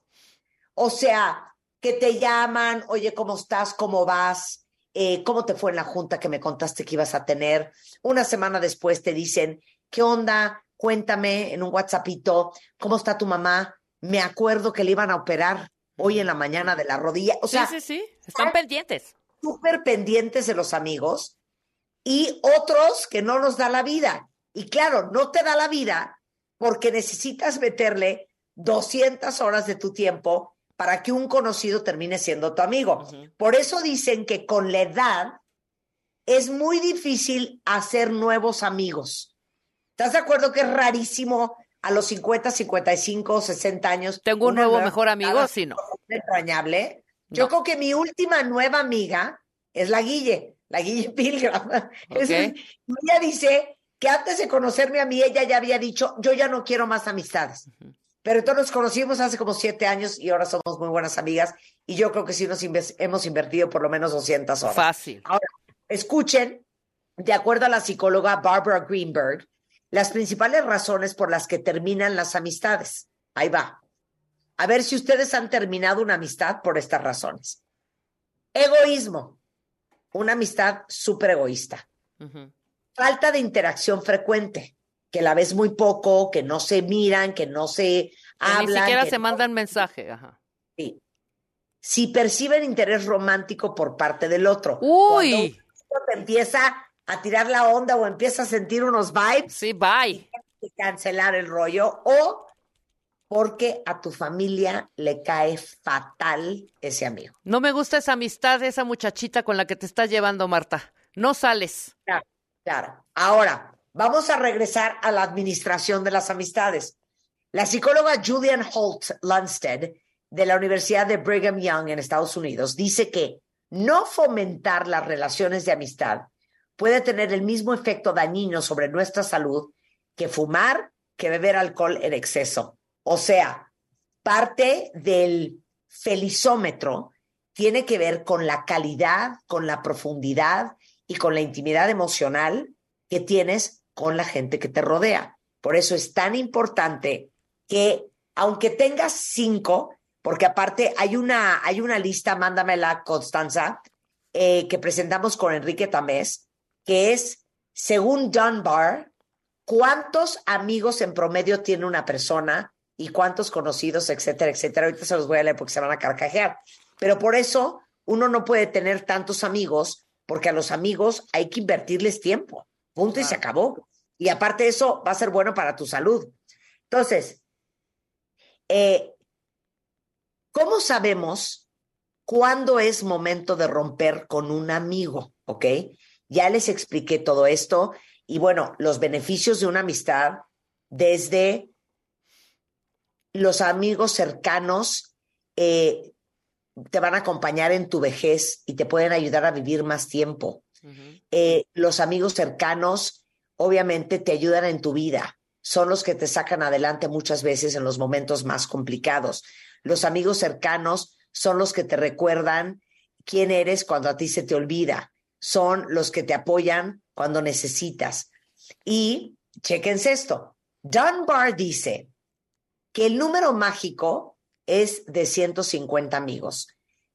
O sea, que te llaman, oye, ¿cómo estás? ¿Cómo vas? Eh, ¿Cómo te fue en la junta que me contaste que ibas a tener? Una semana después te dicen, ¿qué onda? Cuéntame en un WhatsAppito, ¿cómo está tu mamá? Me acuerdo que le iban a operar hoy en la mañana de la rodilla. O sea, sí, sí, sí. Están pendientes. súper pendientes de los amigos y otros que no nos da la vida. Y claro, no te da la vida porque necesitas meterle 200 horas de tu tiempo para que un conocido termine siendo tu amigo. Por eso dicen que con la edad es muy difícil hacer nuevos amigos. ¿Estás de acuerdo que es rarísimo a los 50, 55, 60 años? ¿Tengo un nuevo mejor amigo? Sí, no. Entrañable. Yo creo que mi última nueva amiga es la Guille, la Guille [laughs] Pilgram. Es- ella dice que antes de conocerme a mí, ella ya había dicho, yo ya no quiero más amistades. Pero entonces nos conocimos hace como siete años y ahora somos muy buenas amigas y yo creo que sí nos hemos invertido por lo menos 200 horas. Fácil. Ahora, escuchen, de acuerdo a la psicóloga Barbara Greenberg, las principales razones por las que terminan las amistades. Ahí va. A ver si ustedes han terminado una amistad por estas razones. Egoísmo. Una amistad súper egoísta. Falta de interacción frecuente, que la ves muy poco, que no se miran, que no se Que hablan. ni siquiera que se no- mandan mensaje. Ajá. Sí. Si perciben interés romántico por parte del otro. Uy. Cuando te empieza a tirar la onda o empieza a sentir unos vibes. Sí, bye. Y cancelar el rollo. O porque a tu familia le cae fatal ese amigo. No me gusta esa amistad esa muchachita con la que te estás llevando, Marta. No sales. Claro, claro. Ahora, vamos a regresar a la administración de las amistades. La psicóloga Julian Holt Lunstead de la Universidad de Brigham Young en Estados Unidos dice que no fomentar las relaciones de amistad puede tener el mismo efecto dañino sobre nuestra salud que fumar, que beber alcohol en exceso. O sea, parte del felizómetro tiene que ver con la calidad, con la profundidad y con la intimidad emocional que tienes con la gente que te rodea. Por eso es tan importante que, aunque tengas cinco, porque aparte hay una, hay una lista, mándamela, Constanza, eh, que presentamos con Enrique Tamés, que es, según Dunbar, cuántos amigos en promedio tiene una persona y cuántos conocidos, etcétera, etcétera. Ahorita se los voy a leer porque se van a carcajear. Pero por eso uno no puede tener tantos amigos, porque a los amigos hay que invertirles tiempo. Punto y se acabó. Y aparte eso va a ser bueno para tu salud. Entonces, eh, ¿cómo sabemos cuándo es momento de romper con un amigo? ¿Ok? Ya les expliqué todo esto y bueno, los beneficios de una amistad desde los amigos cercanos eh, te van a acompañar en tu vejez y te pueden ayudar a vivir más tiempo. Eh, los amigos cercanos obviamente te ayudan en tu vida, son los que te sacan adelante muchas veces en los momentos más complicados. Los amigos cercanos son los que te recuerdan quién eres cuando a ti se te olvida, son los que te apoyan cuando necesitas. Y chequense esto, Dunbar dice que el número mágico es de 150 amigos.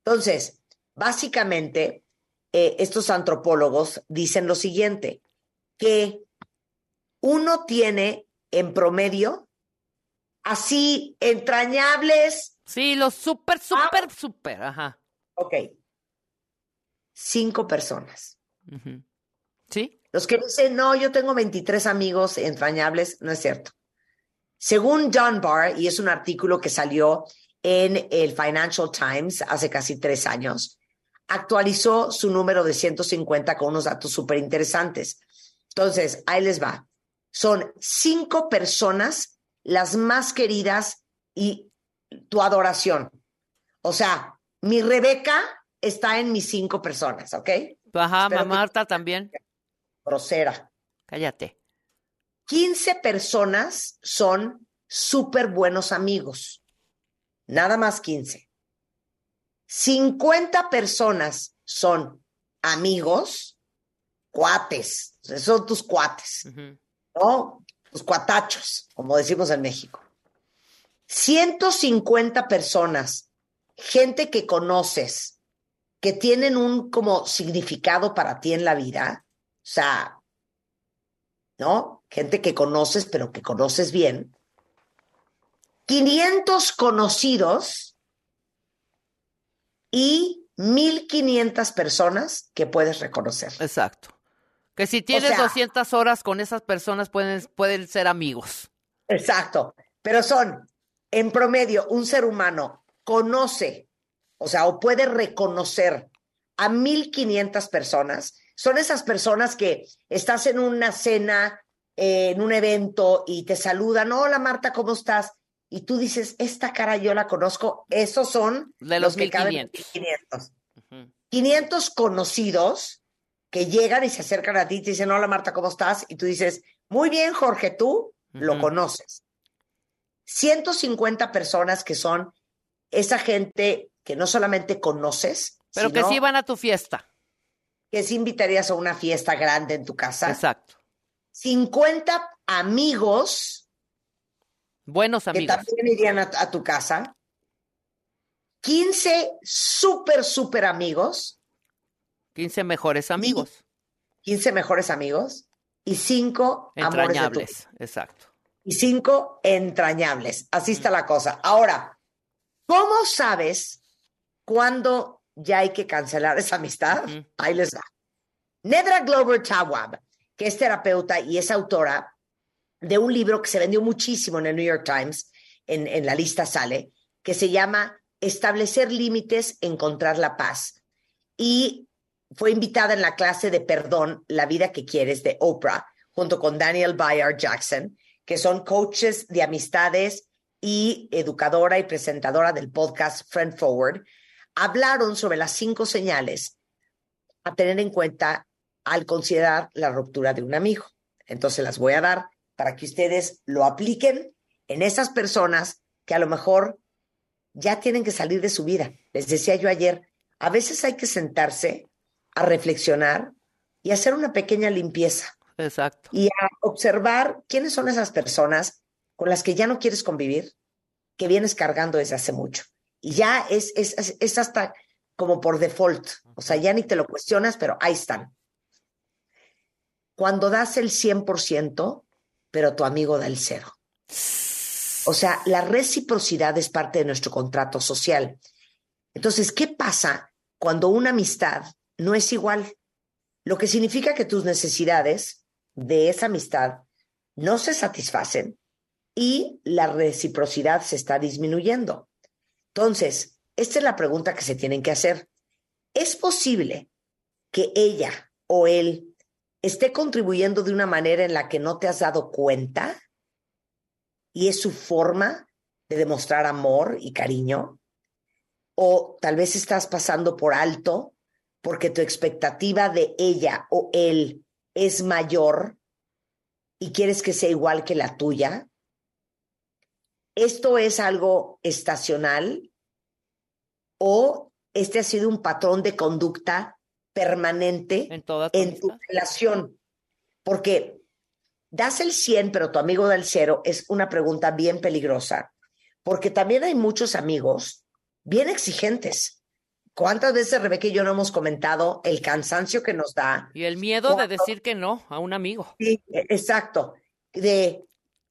Entonces, básicamente, eh, estos antropólogos dicen lo siguiente, que uno tiene en promedio así entrañables. Sí, los súper, súper, súper, ajá. Ok. Cinco personas. ¿Sí? Los que dicen, no, yo tengo 23 amigos entrañables, no es cierto. Según Dunbar, y es un artículo que salió en el Financial Times hace casi tres años, actualizó su número de 150 con unos datos súper interesantes. Entonces, ahí les va. Son cinco personas las más queridas y tu adoración. O sea, mi Rebeca está en mis cinco personas, ¿ok? Ajá, Espero mamá Marta también. Grosera. Cállate. 15 personas son súper buenos amigos. Nada más 15. 50 personas son amigos, cuates, son tus cuates, ¿no? Tus cuatachos, como decimos en México. 150 personas, gente que conoces, que tienen un como significado para ti en la vida, o sea, ¿no? Gente que conoces, pero que conoces bien. 500 conocidos y 1500 personas que puedes reconocer. Exacto. Que si tienes sea- 200 horas con esas personas pueden, pueden ser amigos. Exacto. Pero son, en promedio, un ser humano conoce, o sea, o puede reconocer a 1500 personas. Son esas personas que estás en una cena, eh, en un evento y te saludan, hola Marta, ¿cómo estás? Y tú dices, esta cara yo la conozco, esos son De los en 1500. 500. 500 conocidos que llegan y se acercan a ti y te dicen, hola Marta, ¿cómo estás? Y tú dices, muy bien, Jorge, tú lo conoces. 150 personas que son esa gente que no solamente conoces, Pero que sino sí van a tu fiesta. que sí invitarías a una fiesta grande en tu casa. Exacto. 50 amigos Buenos que amigos. también irían a, a tu casa. 15 súper, súper amigos. 15 mejores amigos. 15 mejores amigos. Y 5 amores de tu Entrañables. Exacto. y cinco entrañables. Así está la cosa. Ahora, ¿cómo sabes cuándo ya hay que cancelar esa amistad? Ahí les va. Nedra Glover Tawab, que es terapeuta y es autora de un libro que se vendió muchísimo en el New York Times, en, en la lista sale, que se llama Establecer límites, encontrar la paz. Y fue invitada en la clase de Perdón, la vida que quieres de Oprah, junto con Daniel Bayard Jackson, que son coaches de amistades y educadora y presentadora del podcast Friend Forward. Hablaron sobre las cinco señales a tener en cuenta al considerar la ruptura de un amigo. Entonces las voy a dar para que ustedes lo apliquen en esas personas que a lo mejor ya tienen que salir de su vida. Les decía yo ayer, a veces hay que sentarse a reflexionar y hacer una pequeña limpieza Exacto. y a observar quiénes son esas personas con las que ya no quieres convivir, que vienes cargando desde hace mucho. Ya es, es, es- es hasta como por default, o sea, ya ni te lo cuestionas, pero ahí están. Cuando das el 100%, pero tu amigo da el cero. O sea, la reciprocidad es parte de nuestro contrato social. Entonces, ¿qué pasa cuando una amistad no es igual? Lo que significa que tus necesidades de esa amistad no se satisfacen y la reciprocidad se está disminuyendo. Entonces, esta es la pregunta que se tienen que hacer. ¿Es posible que ella o él esté contribuyendo de una manera en la que no te has dado cuenta? ¿Y es su forma de demostrar amor y cariño? ¿O tal vez estás pasando por alto porque tu expectativa de ella o él es mayor y quieres que sea igual que la tuya? ¿Esto es algo estacional o este ha sido un patrón de conducta permanente en, toda tu relación? Porque das el 100, pero tu amigo da el cero, es una pregunta bien peligrosa, porque también hay muchos amigos bien exigentes. ¿Cuántas veces Rebeca y yo no hemos comentado el cansancio que nos da? Y el miedo de decir que no a un amigo. Sí, e- exacto. De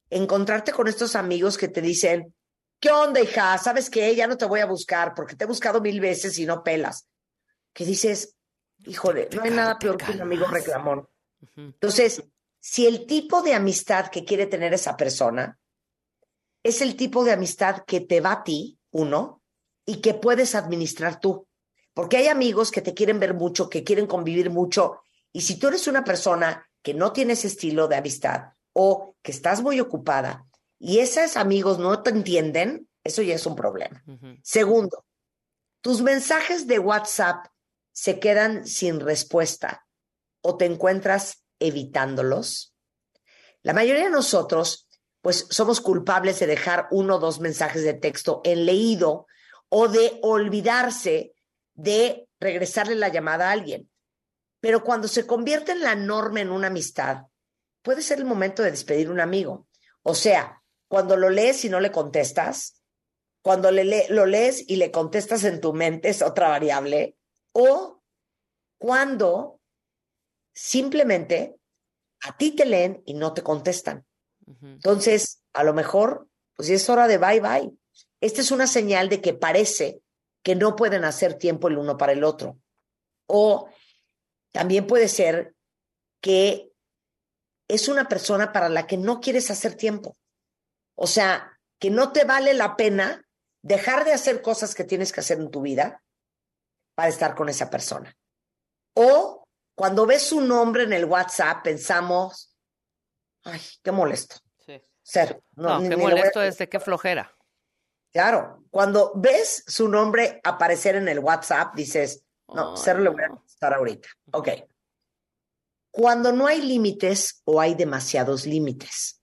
encontrarte con estos amigos que te dicen, ¿qué onda, hija? ¿Sabes qué? Ya no te voy a buscar porque te he buscado mil veces y no pelas. Que dices, híjole, no hay nada peor que un amigo reclamón. Entonces, si el tipo de amistad que quiere tener esa persona es el tipo de amistad que te va a ti, uno, y que puedes administrar tú. Porque hay amigos que te quieren ver mucho, que quieren convivir mucho, y si tú eres una persona que no tiene ese estilo de amistad o que estás muy ocupada y esos amigos no te entienden, eso ya es un problema. Segundo, tus mensajes de WhatsApp se quedan sin respuesta o te encuentras evitándolos. La mayoría de nosotros, pues somos culpables de dejar uno o dos mensajes de texto en leído o de olvidarse de regresarle la llamada a alguien. Pero cuando se convierte en la norma en una amistad, puede ser el momento de despedir un amigo. O sea, cuando lo lees y no le contestas, cuando le le- lo lees y le contestas en tu mente es otra variable, o cuando simplemente a ti te leen y no te contestan. Entonces, a lo mejor, pues es hora de bye bye. Esta es una señal de que parece que no pueden hacer tiempo el uno para el otro. O también puede ser que es una persona para la que no quieres hacer tiempo. O sea, que no te vale la pena dejar de hacer cosas que tienes que hacer en tu vida para estar con esa persona. O cuando ves su nombre en el WhatsApp, pensamos, ay, qué molesto. Sí. Ser. No, ni- qué ni molesto este, qué flojera. Claro, cuando ves su nombre aparecer en el WhatsApp, dices, no, cero le voy a contestar ahorita. Ok. Cuando no hay límites o hay demasiados límites.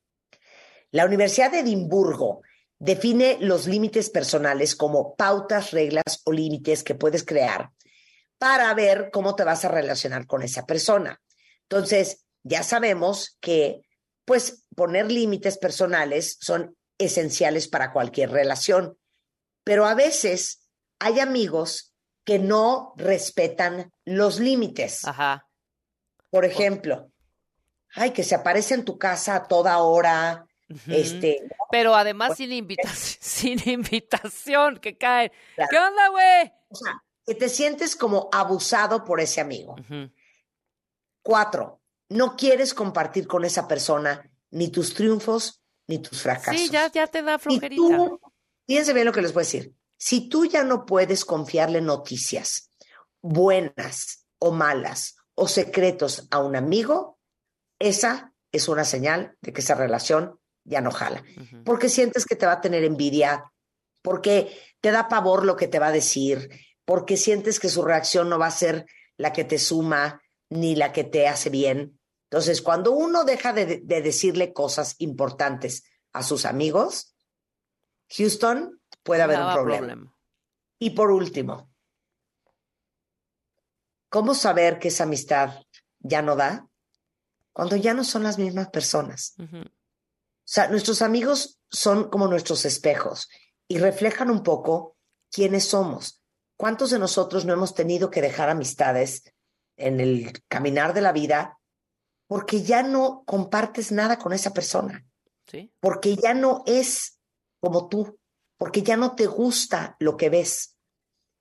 La Universidad de Edimburgo define los límites personales como pautas, reglas o límites que puedes crear para ver cómo te vas a relacionar con esa persona. Entonces, ya sabemos que, pues, poner límites personales son esenciales para cualquier relación, pero a veces hay amigos que no respetan los límites. Ajá. Por ejemplo, ay, que se aparece en tu casa a toda hora, este, Pero además sin invitación, [laughs] sin invitación, que cae. Claro. ¿Qué onda, güey? o sea, que te sientes como abusado por ese amigo. Cuatro, no quieres compartir con esa persona ni tus triunfos ni tus fracasos. Sí, ya, ya te da Y flojerita. tú, fíjense bien lo que les voy a decir. Si tú ya no puedes confiarle noticias buenas o malas o secretos a un amigo, esa es una señal de que esa relación ya no jala. Porque sientes que te va a tener envidia, porque te da pavor lo que te va a decir, porque sientes que su reacción no va a ser la que te suma ni la que te hace bien. Entonces, cuando uno deja de, de decirle cosas importantes a sus amigos, Houston, puede haber un problema. Y por último, ¿cómo saber que esa amistad ya no da? Cuando ya no son las mismas personas. O sea, nuestros amigos son como nuestros espejos y reflejan un poco quiénes somos. ¿Cuántos de nosotros no hemos tenido que dejar amistades en el caminar de la vida porque ya no compartes nada con esa persona? Sí. Porque ya no es como tú, porque ya no te gusta lo que ves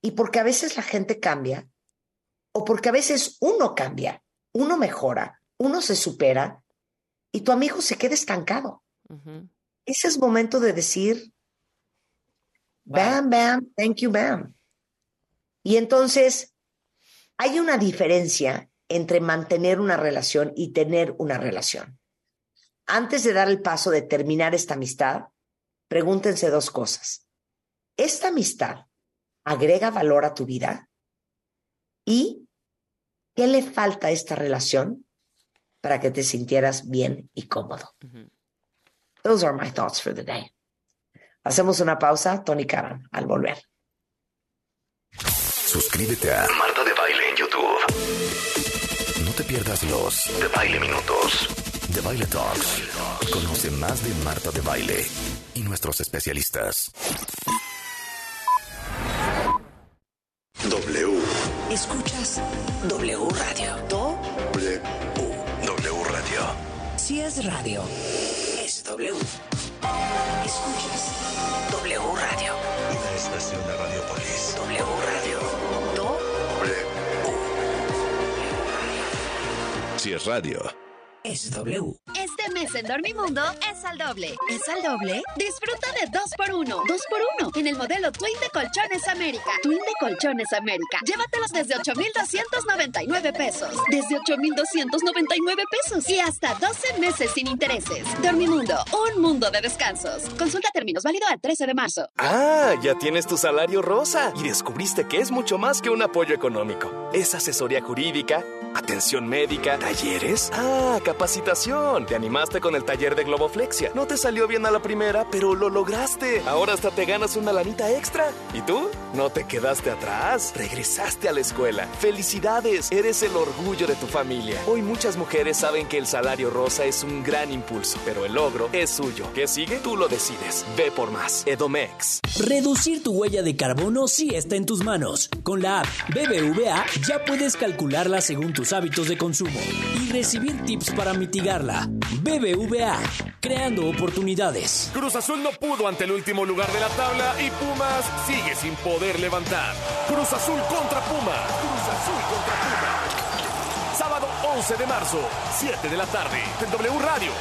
y porque a veces la gente cambia o porque a veces uno cambia, uno mejora, uno se supera y tu amigo se queda estancado. Ujú. Ese es momento de decir, bam, bam, thank you, bam. Y entonces, hay una diferencia entre mantener una relación y tener una relación. Antes de dar el paso de terminar esta amistad, pregúntense dos cosas. ¿Esta amistad agrega valor a tu vida? ¿Y qué le falta a esta relación para que te sintieras bien y cómodo? Those are my thoughts for the day. Hacemos una pausa, Tony Karan, al volver. Suscríbete a Marta de Baile en YouTube. No te pierdas los de Baile Minutos, de Baile Talks. Conoce más de Marta de Baile y nuestros especialistas. W. Escuchas radio. es En Dormimundo es al doble. ¿Es al doble? Disfruta de 2x1. 2x1 en el modelo Twin de Colchones América. Twin de Colchones América. Llévatelos desde 8,299 pesos. Desde 8,299 pesos. Y hasta 12 meses sin intereses. Dormimundo, un mundo de descansos. Consulta términos válido al 13 de marzo. Ah, ya tienes tu salario rosa y descubriste que es mucho más que un apoyo económico. Es asesoría jurídica, atención médica, talleres. Ah, capacitación. Te animaste con el taller de Globoflexia. No te salió bien a la primera, pero lo lograste. Ahora hasta te ganas una lanita extra. ¿Y tú? No te quedaste atrás. Regresaste a la escuela. Felicidades. Eres el orgullo de tu familia. Hoy muchas mujeres saben que el salario rosa es un gran impulso, pero el logro es suyo. ¿Qué sigue? Tú lo decides. Ve por más. Edomex. Reducir tu huella de carbono sí está en tus manos. Con la app BBVA ya puedes calcularla según tus hábitos de consumo y recibir tips para mitigarla. BBVA, creando oportunidades. Cruz Azul no pudo ante el último lugar de la tabla y Pumas sigue sin poder levantar. Cruz Azul contra Pumas. Cruz Azul contra Pumas. Sábado 11 de marzo, 7 de la tarde, en W Radio,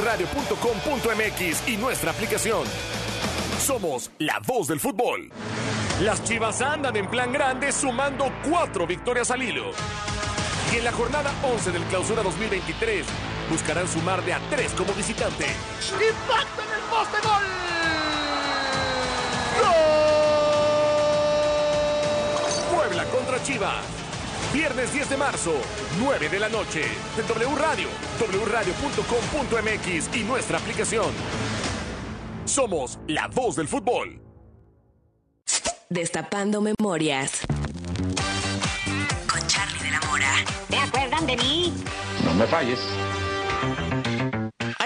wradio.com.mx y nuestra aplicación. Somos la voz del fútbol. Las Chivas andan en plan grande sumando cuatro victorias al hilo. Y en la jornada 11 del Clausura 2023 buscarán sumar de a tres como visitante. ¡Impacto en el poste gol! Puebla contra Chivas. Viernes 10 de marzo, 9 de la noche, en W Radio, wradio.com.mx y nuestra aplicación. Somos la voz del fútbol. Destapando memorias. Con Charlie de la Mora. ¿Te acuerdan de mí? No me falles.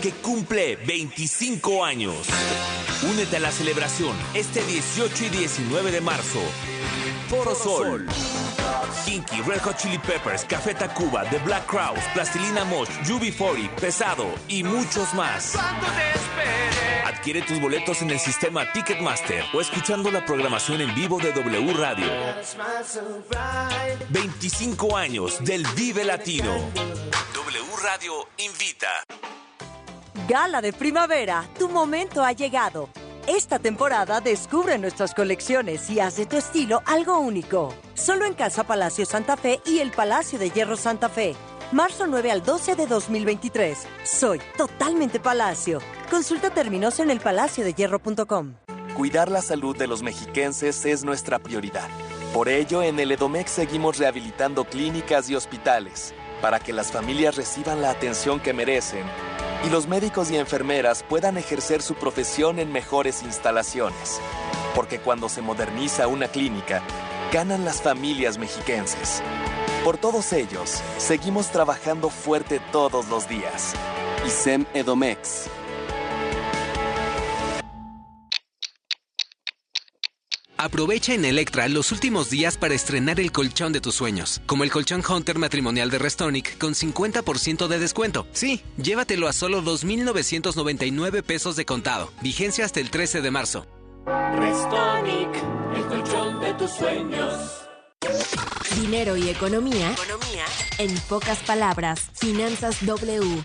Que cumple 25 años. Únete a la celebración este 18 y 19 de marzo. Foro Sol. Kinky, Red Hot Chili Peppers, Café Tacuba, The Black Crowes, Plastilina Mosh, UB40, Pesado y muchos más. Adquiere tus boletos en el sistema Ticketmaster o escuchando la programación en vivo de W Radio. 25 años del Vive Latino. W Radio invita. Gala de primavera, tu momento ha llegado. Esta temporada descubre nuestras colecciones y haz de tu estilo algo único. Solo en Casa Palacio Santa Fe y el Palacio de Hierro Santa Fe. Marzo 9 al 12 de 2023. Soy totalmente Palacio. Consulta términos en elpalaciodehierro.com. Cuidar la salud de los mexiquenses es nuestra prioridad. Por ello, en el Edomex seguimos rehabilitando clínicas y hospitales para que las familias reciban la atención que merecen y los médicos y enfermeras puedan ejercer su profesión en mejores instalaciones. Porque cuando se moderniza una clínica, ganan las familias mexiquenses. Por todos ellos, seguimos trabajando fuerte todos los días. ISEM Edomex. Aprovecha en Electra los últimos días para estrenar el colchón de tus sueños, como el colchón Hunter matrimonial de Restonic con 50% de descuento. Sí, llévatelo a solo 2.999 pesos de contado. Vigencia hasta el 13 de marzo. Restonic, el colchón de tus sueños. Dinero y economía. Economía. En pocas palabras, Finanzas W.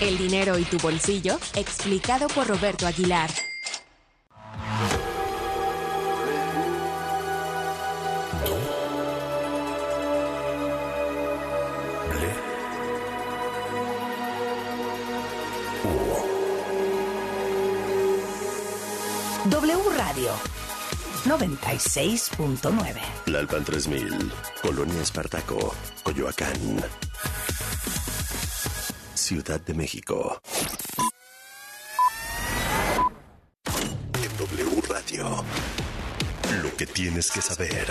El dinero y tu bolsillo, explicado por Roberto Aguilar. W Radio 96.9. Lalpan 3000, Colonia Espartaco, Coyoacán. Ciudad de México. W Radio. Lo que tienes que saber.